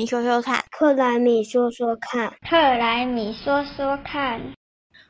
米说说看，克莱米说说看，克莱米说说看。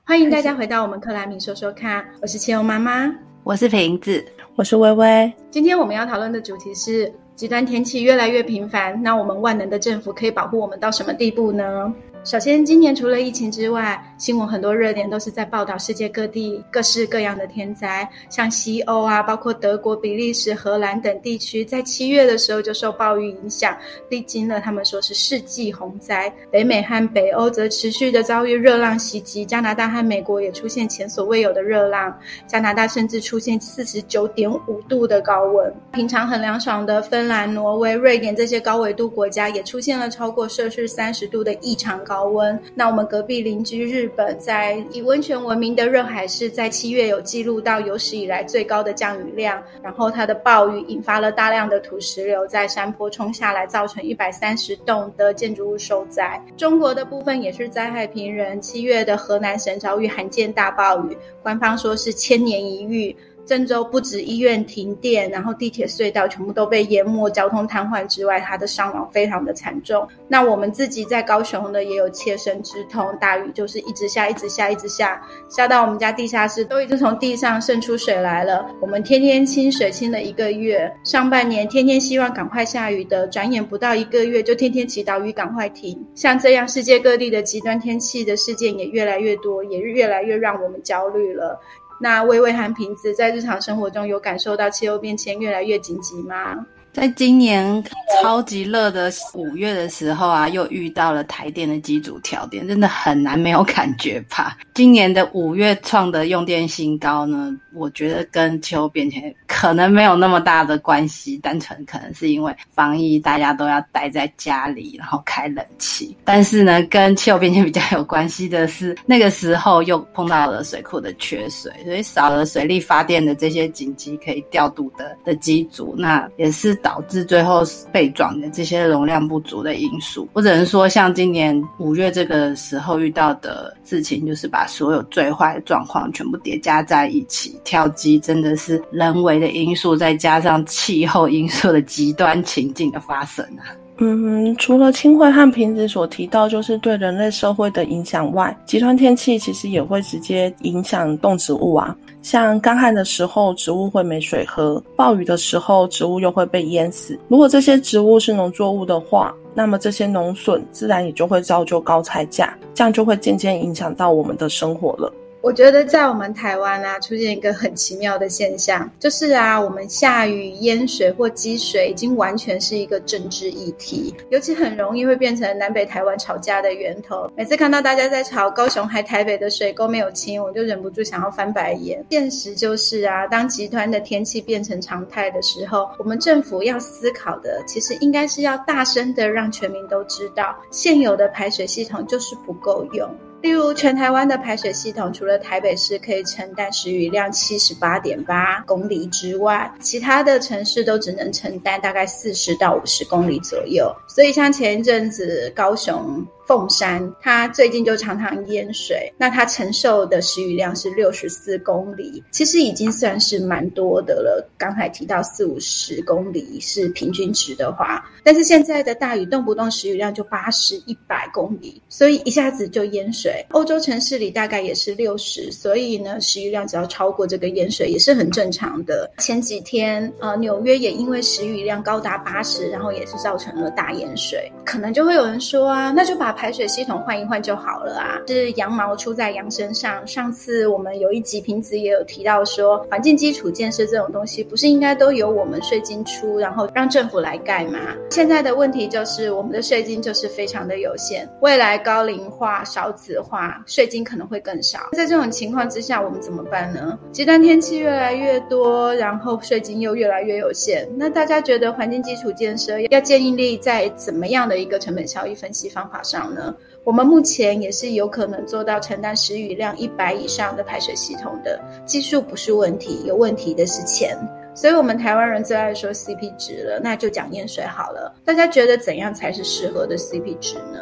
欢迎大家回到我们克莱米说说看，我是千欧妈妈，我是瓶子，我是微微。今天我们要讨论的主题是极端天气越来越频繁，那我们万能的政府可以保护我们到什么地步呢？首先，今年除了疫情之外，新闻很多热点都是在报道世界各地各式各样的天灾，像西欧啊，包括德国、比利时、荷兰等地区，在七月的时候就受暴雨影响，历经了他们说是世纪洪灾。北美和北欧则持续的遭遇热浪袭击，加拿大和美国也出现前所未有的热浪，加拿大甚至出现四十九点五度的高温。平常很凉爽的芬兰、挪威、瑞典这些高纬度国家，也出现了超过摄氏三十度的异常高。温，那我们隔壁邻居日本，在以温泉闻名的热海市，在七月有记录到有史以来最高的降雨量，然后它的暴雨引发了大量的土石流在山坡冲下来，造成一百三十栋的建筑物受灾。中国的部分也是灾害频仍，七月的河南省遭遇罕见大暴雨，官方说是千年一遇。郑州不止医院停电，然后地铁隧道全部都被淹没，交通瘫痪之外，它的伤亡非常的惨重。那我们自己在高雄的也有切身之痛，大雨就是一直下，一直下，一直下，下到我们家地下室都已经从地上渗出水来了。我们天天清水清了一个月，上半年天天希望赶快下雨的，转眼不到一个月就天天祈祷雨赶快停。像这样世界各地的极端天气的事件也越来越多，也越来越让我们焦虑了。那微微含瓶子在日常生活中有感受到气候变迁越来越紧急吗？在今年超级热的五月的时候啊，又遇到了台电的机组跳电，真的很难没有感觉吧？今年的五月创的用电新高呢？我觉得跟气候变迁 可能没有那么大的关系，单纯可能是因为防疫，大家都要待在家里，然后开冷气。但是呢，跟气候变迁比较有关系的是，那个时候又碰到了水库的缺水，所以少了水力发电的这些紧急可以调度的的机组，那也是导致最后被撞的这些容量不足的因素。我只能说，像今年五月这个时候遇到的事情，就是把所有最坏的状况全部叠加在一起。跳机真的是人为的因素，再加上气候因素的极端情境的发生啊。嗯，除了清慧和瓶子所提到，就是对人类社会的影响外，极端天气其实也会直接影响动植物啊。像干旱的时候，植物会没水喝；暴雨的时候，植物又会被淹死。如果这些植物是农作物的话，那么这些农损自然也就会造就高菜价，这样就会渐渐影响到我们的生活了。我觉得在我们台湾啊，出现一个很奇妙的现象，就是啊，我们下雨淹水或积水，已经完全是一个政治议题，尤其很容易会变成南北台湾吵架的源头。每次看到大家在吵高雄还台北的水沟没有清，我就忍不住想要翻白眼。现实就是啊，当极端的天气变成常态的时候，我们政府要思考的，其实应该是要大声的让全民都知道，现有的排水系统就是不够用。例如，全台湾的排水系统，除了台北市可以承担时雨量七十八点八公里之外，其他的城市都只能承担大概四十到五十公里左右。所以，像前一阵子高雄。凤山，它最近就常常淹水，那它承受的时雨量是六十四公里，其实已经算是蛮多的了。刚才提到四五十公里是平均值的话，但是现在的大雨动不动时雨量就八十一百公里，所以一下子就淹水。欧洲城市里大概也是六十，所以呢，时雨量只要超过这个淹水也是很正常的。前几天，呃，纽约也因为时雨量高达八十，然后也是造成了大淹水。可能就会有人说啊，那就把排水系统换一换就好了啊！是羊毛出在羊身上。上次我们有一集瓶子也有提到说，环境基础建设这种东西，不是应该都由我们税金出，然后让政府来盖吗？现在的问题就是，我们的税金就是非常的有限。未来高龄化、少子化，税金可能会更少。在这种情况之下，我们怎么办呢？极端天气越来越多，然后税金又越来越有限，那大家觉得环境基础建设要建立在怎么样的一个成本效益分析方法上？呢，我们目前也是有可能做到承担十余辆一百以上的排水系统的技术不是问题，有问题的是钱。所以，我们台湾人最爱说 CP 值了，那就讲淹水好了。大家觉得怎样才是适合的 CP 值呢？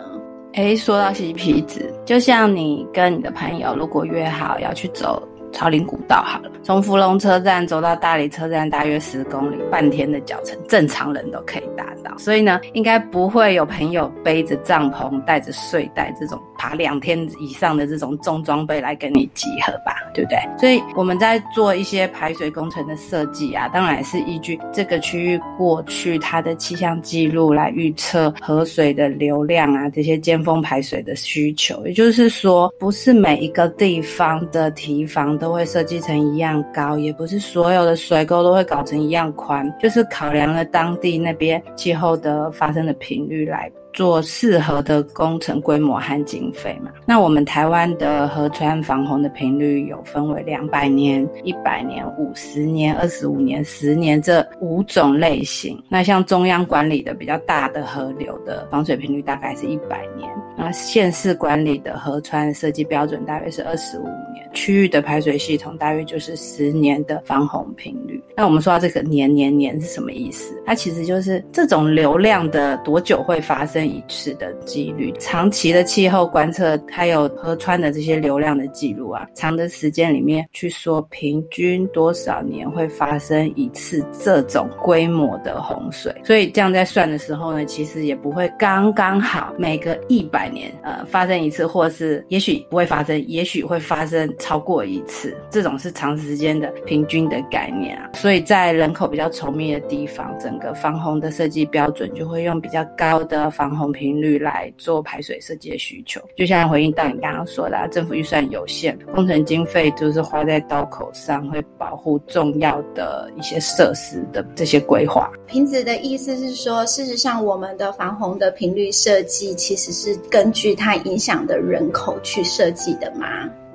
诶，说到 CP 值，就像你跟你的朋友如果约好要去走朝林古道好了，从芙蓉车站走到大理车站大约十公里，半天的脚程，正常人都可以达到。所以呢，应该不会有朋友背着帐篷、带着睡袋这种爬两天以上的这种重装备来跟你集合吧，对不对？所以我们在做一些排水工程的设计啊，当然是依据这个区域过去它的气象记录来预测河水的流量啊，这些尖峰排水的需求。也就是说，不是每一个地方的堤防都会设计成一样高，也不是所有的水沟都会搞成一样宽，就是考量了当地那边气候的发生的频率来。做适合的工程规模和经费嘛？那我们台湾的河川防洪的频率有分为两百年、一百年、五十年、二十五年、十年这五种类型。那像中央管理的比较大的河流的防水频率大概是一百年，那县市管理的河川设计标准大约是二十五年，区域的排水系统大约就是十年的防洪频率。那我们说到这个年年年是什么意思？它其实就是这种流量的多久会发生。一次的几率，长期的气候观测，还有河川的这些流量的记录啊，长的时间里面去说平均多少年会发生一次这种规模的洪水，所以这样在算的时候呢，其实也不会刚刚好每个一百年呃发生一次，或是也许不会发生，也许会发生超过一次，这种是长时间的平均的概念啊，所以在人口比较稠密的地方，整个防洪的设计标准就会用比较高的防。防洪频率来做排水设计的需求，就像回应到你刚刚说的，政府预算有限，工程经费就是花在刀口上，会保护重要的一些设施的这些规划。瓶子的意思是说，事实上我们的防洪的频率设计其实是根据它影响的人口去设计的吗？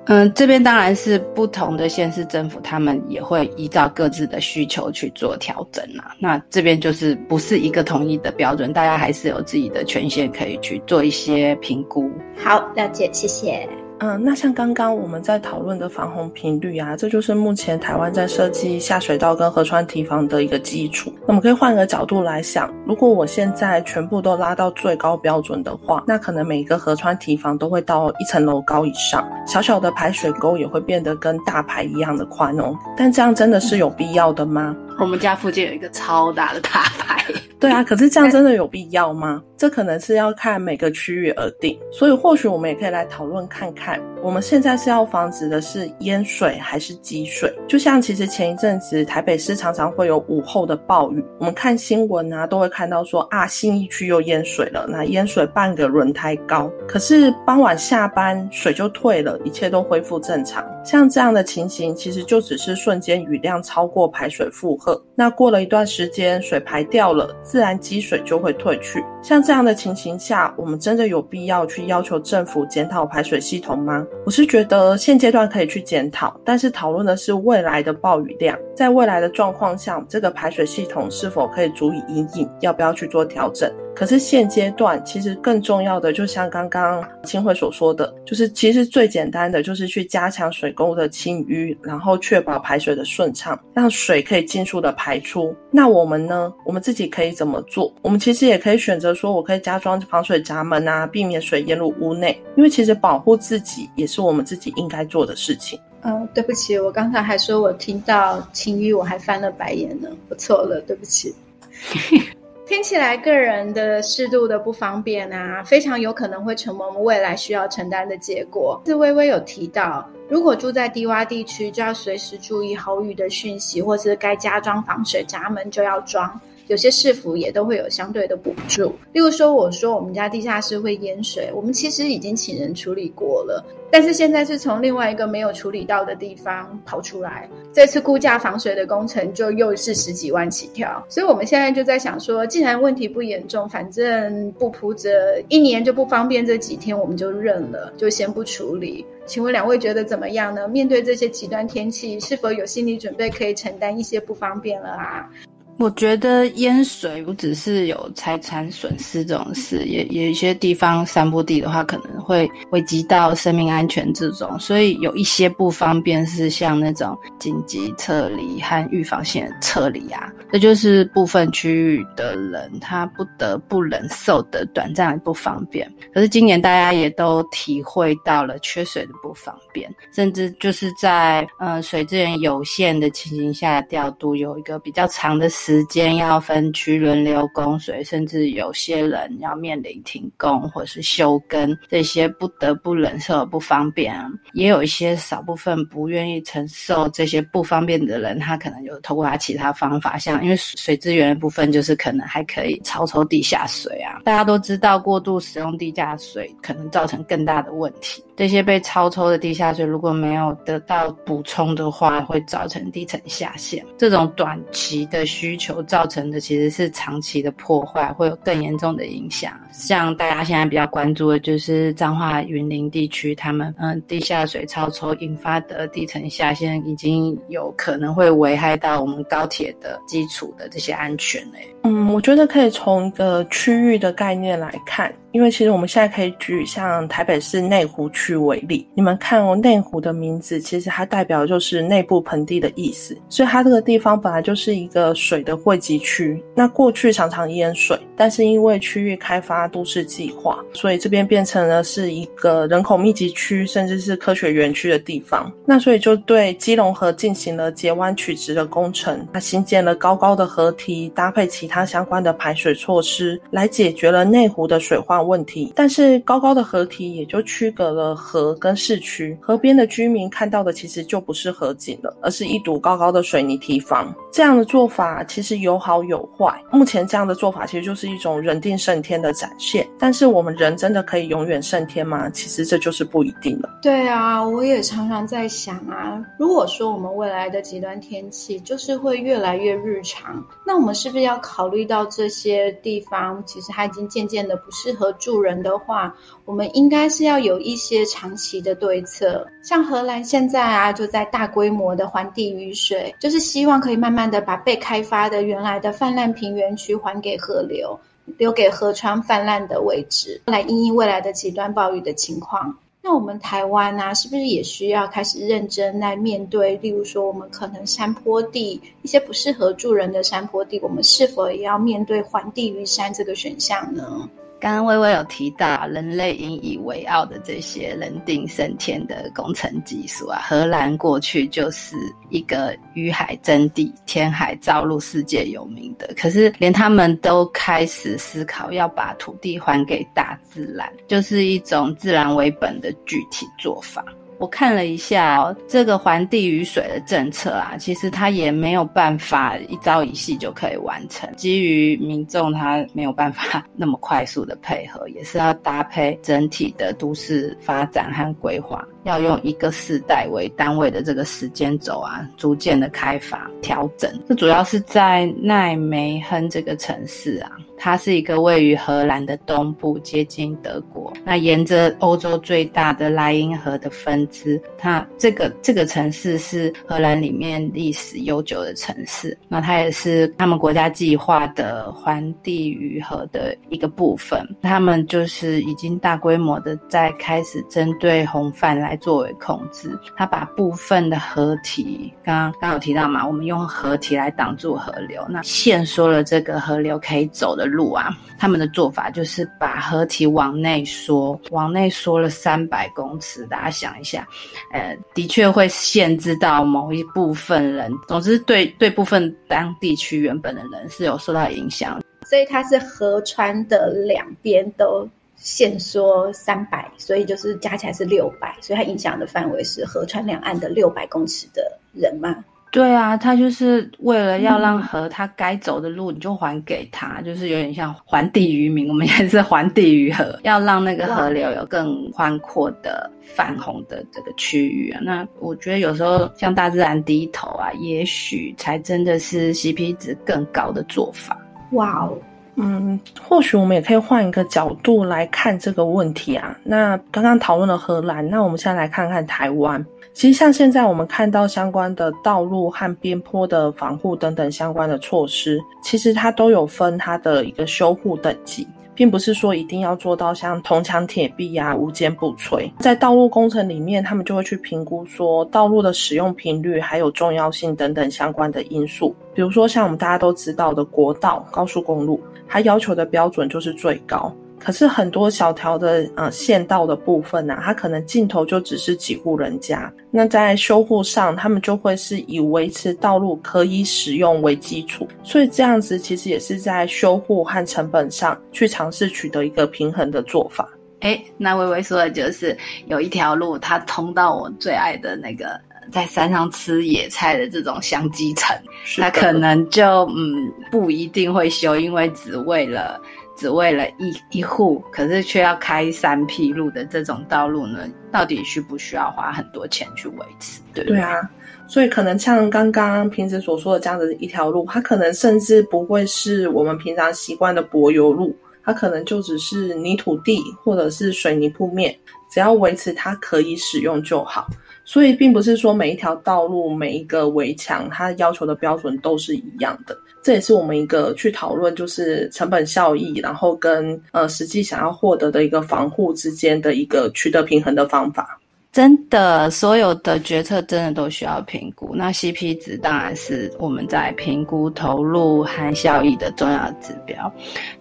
嗯，这边当然是不同的县市政府，他们也会依照各自的需求去做调整啦。那这边就是不是一个统一的标准，大家还是有自己的权限可以去做一些评估。好，了解，谢谢。嗯，那像刚刚我们在讨论的防洪频率啊，这就是目前台湾在设计下水道跟河川堤防的一个基础。那我们可以换个角度来想，如果我现在全部都拉到最高标准的话，那可能每一个河川堤防都会到一层楼高以上，小小的排水沟也会变得跟大排一样的宽哦。但这样真的是有必要的吗？我们家附近有一个超大的大排。对啊，可是这样真的有必要吗？这可能是要看每个区域而定。所以或许我们也可以来讨论看看，我们现在是要防止的是淹水还是积水？就像其实前一阵子台北市常常会有午后的暴雨，我们看新闻啊都会看到说啊新一区又淹水了，那淹水半个轮胎高。可是傍晚下班水就退了，一切都恢复正常。像这样的情形，其实就只是瞬间雨量超过排水负荷，那过了一段时间水排掉了。自然积水就会退去。像这样的情形下，我们真的有必要去要求政府检讨排水系统吗？我是觉得现阶段可以去检讨，但是讨论的是未来的暴雨量，在未来的状况下，这个排水系统是否可以足以引领，要不要去做调整？可是现阶段，其实更重要的，就像刚刚清慧所说的，就是其实最简单的，就是去加强水沟的清淤，然后确保排水的顺畅，让水可以尽速的排出。那我们呢？我们自己可以怎么做？我们其实也可以选择说，我可以加装防水闸门啊，避免水淹入屋内。因为其实保护自也是我们自己应该做的事情。嗯，对不起，我刚才还说我听到清淤，我还翻了白眼呢，我错了，对不起。听起来个人的适度的不方便啊，非常有可能会成为我们未来需要承担的结果。是微微有提到，如果住在低洼地区，就要随时注意豪雨的讯息，或是该加装防水闸门就要装。有些市府也都会有相对的补助，例如说，我说我们家地下室会淹水，我们其实已经请人处理过了，但是现在是从另外一个没有处理到的地方跑出来，这次估价防水的工程就又是十几万起跳，所以我们现在就在想说，既然问题不严重，反正不铺着一年就不方便这几天，我们就认了，就先不处理。请问两位觉得怎么样呢？面对这些极端天气，是否有心理准备可以承担一些不方便了啊？我觉得淹水不只是有财产损失这种事，也有一些地方山坡地的话，可能会危及到生命安全这种，所以有一些不方便是像那种紧急撤离和预防性的撤离啊，这就是部分区域的人他不得不忍受的短暂的不方便。可是今年大家也都体会到了缺水的不方便，甚至就是在呃水资源有限的情形下调度有一个比较长的。时间要分区轮流供水，甚至有些人要面临停工或是休耕，这些不得不忍受的不方便啊。也有一些少部分不愿意承受这些不方便的人，他可能有透过他其他方法，像因为水资源的部分，就是可能还可以超抽地下水啊。大家都知道，过度使用地下水可能造成更大的问题。这些被超抽的地下水如果没有得到补充的话，会造成地层下陷。这种短期的需需求造成的其实是长期的破坏，会有更严重的影响。像大家现在比较关注的就是彰化云林地区，他们嗯地下水超抽引发的地层下陷，已经有可能会危害到我们高铁的基础的这些安全嘞。嗯，我觉得可以从一个区域的概念来看。因为其实我们现在可以举像台北市内湖区为例，你们看哦，内湖的名字其实它代表就是内部盆地的意思，所以它这个地方本来就是一个水的汇集区。那过去常常淹水，但是因为区域开发都市计划，所以这边变成了是一个人口密集区，甚至是科学园区的地方。那所以就对基隆河进行了截弯取直的工程，它新建了高高的河堤，搭配其他它相关的排水措施，来解决了内湖的水患。问题，但是高高的河堤也就区隔了河跟市区，河边的居民看到的其实就不是河景了，而是一堵高高的水泥堤防。这样的做法其实有好有坏。目前这样的做法其实就是一种人定胜天的展现，但是我们人真的可以永远胜天吗？其实这就是不一定了。对啊，我也常常在想啊，如果说我们未来的极端天气就是会越来越日常，那我们是不是要考考虑到这些地方其实它已经渐渐的不适合？住人的话，我们应该是要有一些长期的对策。像荷兰现在啊，就在大规模的还地雨水，就是希望可以慢慢的把被开发的原来的泛滥平原区还给河流，留给河川泛滥的位置，来应应未来的极端暴雨的情况。那我们台湾呢，是不是也需要开始认真来面对？例如说，我们可能山坡地一些不适合住人的山坡地，我们是否也要面对还地于山这个选项呢？刚刚微微有提到人类引以为傲的这些人定胜天的工程技术啊，荷兰过去就是一个与海争地、填海造陆世界有名的，可是连他们都开始思考要把土地还给大自然，就是一种自然为本的具体做法。我看了一下哦，这个还地于水的政策啊，其实它也没有办法一朝一夕就可以完成。基于民众他没有办法 那么快速的配合，也是要搭配整体的都市发展和规划，要用一个世代为单位的这个时间轴啊，逐渐的开发调整。这主要是在奈梅亨这个城市啊。它是一个位于荷兰的东部，接近德国。那沿着欧洲最大的莱茵河的分支，它这个这个城市是荷兰里面历史悠久的城市。那它也是他们国家计划的环地于河的一个部分。他们就是已经大规模的在开始针对洪泛来作为控制。他把部分的河堤，刚刚刚有提到嘛，我们用河堤来挡住河流，那限缩了这个河流可以走的。路啊，他们的做法就是把河体往内缩，往内缩了三百公尺。大家想一下，呃，的确会限制到某一部分人。总之，对对部分当地区原本的人是有受到影响。所以它是河川的两边都限缩三百，所以就是加起来是六百。所以它影响的范围是河川两岸的六百公尺的人嘛。对啊，他就是为了要让河他该走的路，你就还给他，就是有点像还地于民。我们也是还地于河，要让那个河流有更宽阔的泛洪的这个区域啊。那我觉得有时候向大自然低头啊，也许才真的是 CP 值更高的做法。哇哦！嗯，或许我们也可以换一个角度来看这个问题啊。那刚刚讨论了荷兰，那我们现在来看看台湾。其实像现在我们看到相关的道路和边坡的防护等等相关的措施，其实它都有分它的一个修护等级。并不是说一定要做到像铜墙铁壁呀、无坚不摧。在道路工程里面，他们就会去评估说道路的使用频率、还有重要性等等相关的因素。比如说，像我们大家都知道的国道、高速公路，它要求的标准就是最高。可是很多小条的呃县道的部分呢，它可能尽头就只是几户人家。那在修护上，他们就会是以维持道路可以使用为基础，所以这样子其实也是在修护和成本上去尝试取得一个平衡的做法。哎，那微微说的就是有一条路，它通到我最爱的那个在山上吃野菜的这种香积城，它可能就嗯不一定会修，因为只为了。只为了一一户，可是却要开三批路的这种道路呢？到底需不需要花很多钱去维持？对对啊，所以可能像刚刚平时所说的这样子一条路，它可能甚至不会是我们平常习惯的柏油路，它可能就只是泥土地或者是水泥铺面，只要维持它可以使用就好。所以并不是说每一条道路、每一个围墙，它要求的标准都是一样的。这也是我们一个去讨论，就是成本效益，然后跟呃实际想要获得的一个防护之间的一个取得平衡的方法。真的，所有的决策真的都需要评估。那 CP 值当然是我们在评估投入和效益的重要指标，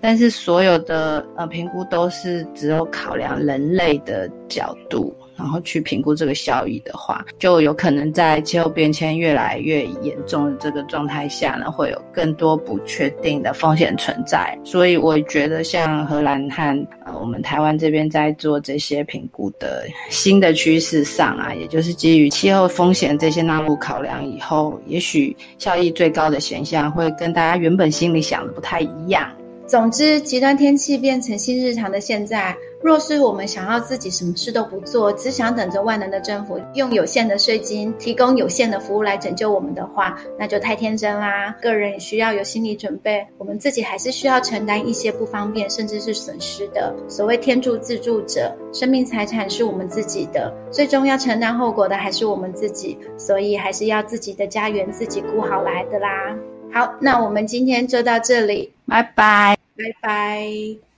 但是所有的呃评估都是只有考量人类的角度。然后去评估这个效益的话，就有可能在气候变迁越来越严重的这个状态下呢，会有更多不确定的风险存在。所以我觉得，像荷兰和呃我们台湾这边在做这些评估的新的趋势上啊，也就是基于气候风险这些纳入考量以后，也许效益最高的选项会跟大家原本心里想的不太一样。总之，极端天气变成新日常的现在。若是我们想要自己什么事都不做，只想等着万能的政府用有限的税金提供有限的服务来拯救我们的话，那就太天真啦。个人也需要有心理准备，我们自己还是需要承担一些不方便甚至是损失的。所谓天助自助者，生命财产是我们自己的，最终要承担后果的还是我们自己，所以还是要自己的家园自己顾好来的啦。好，那我们今天就到这里，拜拜，拜拜。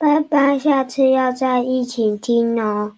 拜拜，下次要再一起听哦。